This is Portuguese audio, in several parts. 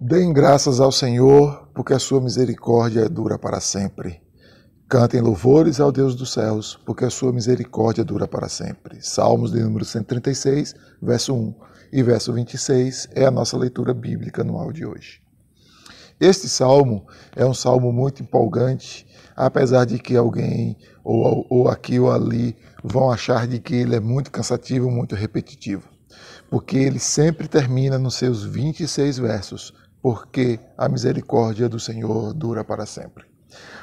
Deem graças ao Senhor, porque a sua misericórdia dura para sempre. Cantem louvores ao Deus dos céus, porque a sua misericórdia dura para sempre. Salmos de número 136, verso 1 e verso 26 é a nossa leitura bíblica anual de hoje. Este salmo é um salmo muito empolgante, apesar de que alguém ou, ou aqui ou ali vão achar de que ele é muito cansativo, muito repetitivo porque ele sempre termina nos seus 26 versos, porque a misericórdia do Senhor dura para sempre.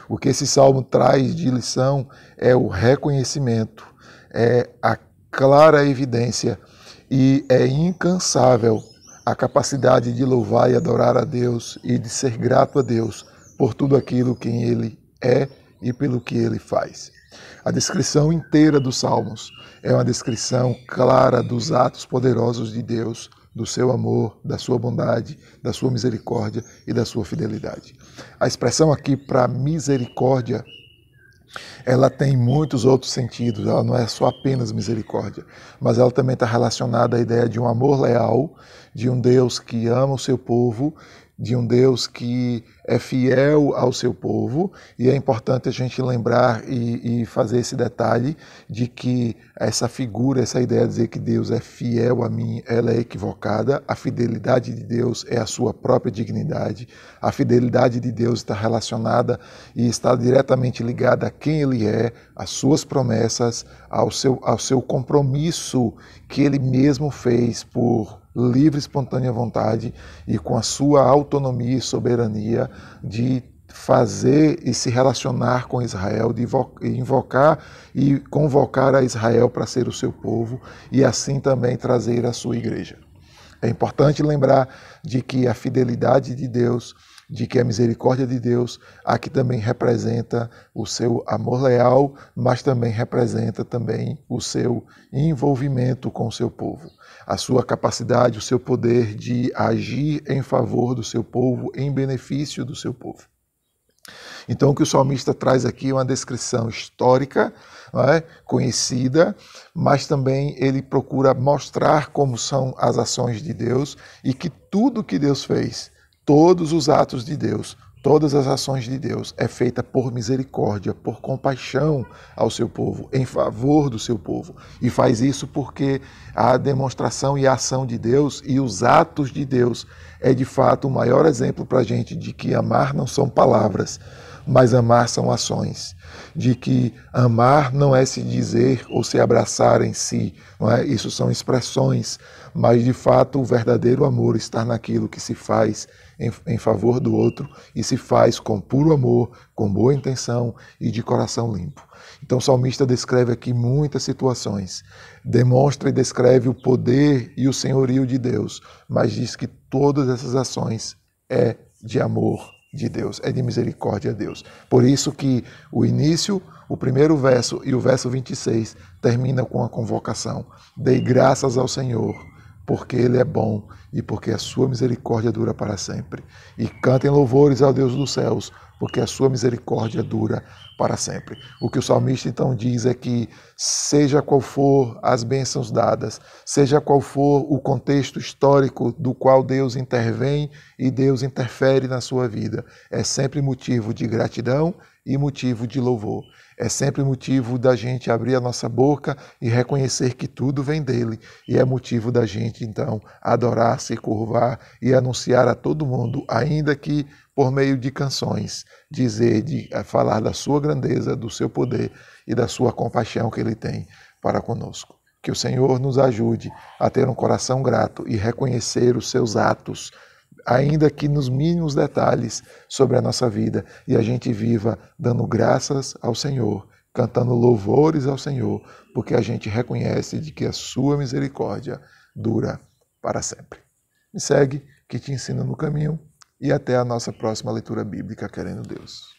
O que esse salmo traz de lição é o reconhecimento, é a clara evidência e é incansável a capacidade de louvar e adorar a Deus e de ser grato a Deus por tudo aquilo que ele é e pelo que ele faz. A descrição inteira dos Salmos é uma descrição clara dos atos poderosos de Deus, do seu amor, da sua bondade, da sua misericórdia e da sua fidelidade. A expressão aqui para misericórdia ela tem muitos outros sentidos, ela não é só apenas misericórdia, mas ela também está relacionada à ideia de um amor leal, de um Deus que ama o seu povo de um Deus que é fiel ao seu povo, e é importante a gente lembrar e, e, fazer esse detalhe de que essa figura, essa ideia de dizer que Deus é fiel a mim, ela é equivocada. A fidelidade de Deus é a sua própria dignidade. A fidelidade de Deus está relacionada e está diretamente ligada a quem Ele é, às suas promessas, ao seu, ao seu compromisso que Ele mesmo fez por livre, espontânea vontade e com a sua autonomia e soberania de fazer e se relacionar com Israel, de invocar e convocar a Israel para ser o seu povo e assim também trazer a sua igreja. É importante lembrar de que a fidelidade de Deus de que a misericórdia de Deus aqui também representa o seu amor leal, mas também representa também o seu envolvimento com o seu povo, a sua capacidade, o seu poder de agir em favor do seu povo, em benefício do seu povo. Então, o que o salmista traz aqui é uma descrição histórica, é? conhecida, mas também ele procura mostrar como são as ações de Deus e que tudo que Deus fez Todos os atos de Deus, todas as ações de Deus é feita por misericórdia, por compaixão ao seu povo, em favor do seu povo. E faz isso porque a demonstração e a ação de Deus e os atos de Deus é de fato o maior exemplo para a gente de que amar não são palavras, mas amar são ações. De que amar não é se dizer ou se abraçar em si, não é? Isso são expressões, mas de fato o verdadeiro amor está naquilo que se faz em, em favor do outro e se faz com puro amor, com boa intenção e de coração limpo. Então o salmista descreve aqui muitas situações, demonstra e descreve o poder e o senhorio de Deus, mas diz que todas essas ações é de amor de Deus, é de misericórdia a Deus. Por isso que o início, o primeiro verso e o verso 26 termina com a convocação: Dei graças ao Senhor porque Ele é bom e porque a sua misericórdia dura para sempre. E cantem louvores ao Deus dos céus, porque a sua misericórdia dura para sempre. O que o salmista então diz é que, seja qual for as bênçãos dadas, seja qual for o contexto histórico do qual Deus intervém e Deus interfere na sua vida, é sempre motivo de gratidão e motivo de louvor. É sempre motivo da gente abrir a nossa boca e reconhecer que tudo vem dele, e é motivo da gente então adorar, se curvar e anunciar a todo mundo, ainda que por meio de canções, dizer, de eh, falar da sua grandeza, do seu poder e da sua compaixão que ele tem para conosco. Que o Senhor nos ajude a ter um coração grato e reconhecer os seus atos ainda que nos mínimos detalhes sobre a nossa vida, e a gente viva dando graças ao Senhor, cantando louvores ao Senhor, porque a gente reconhece de que a sua misericórdia dura para sempre. Me segue, que te ensina no caminho, e até a nossa próxima leitura bíblica, querendo Deus.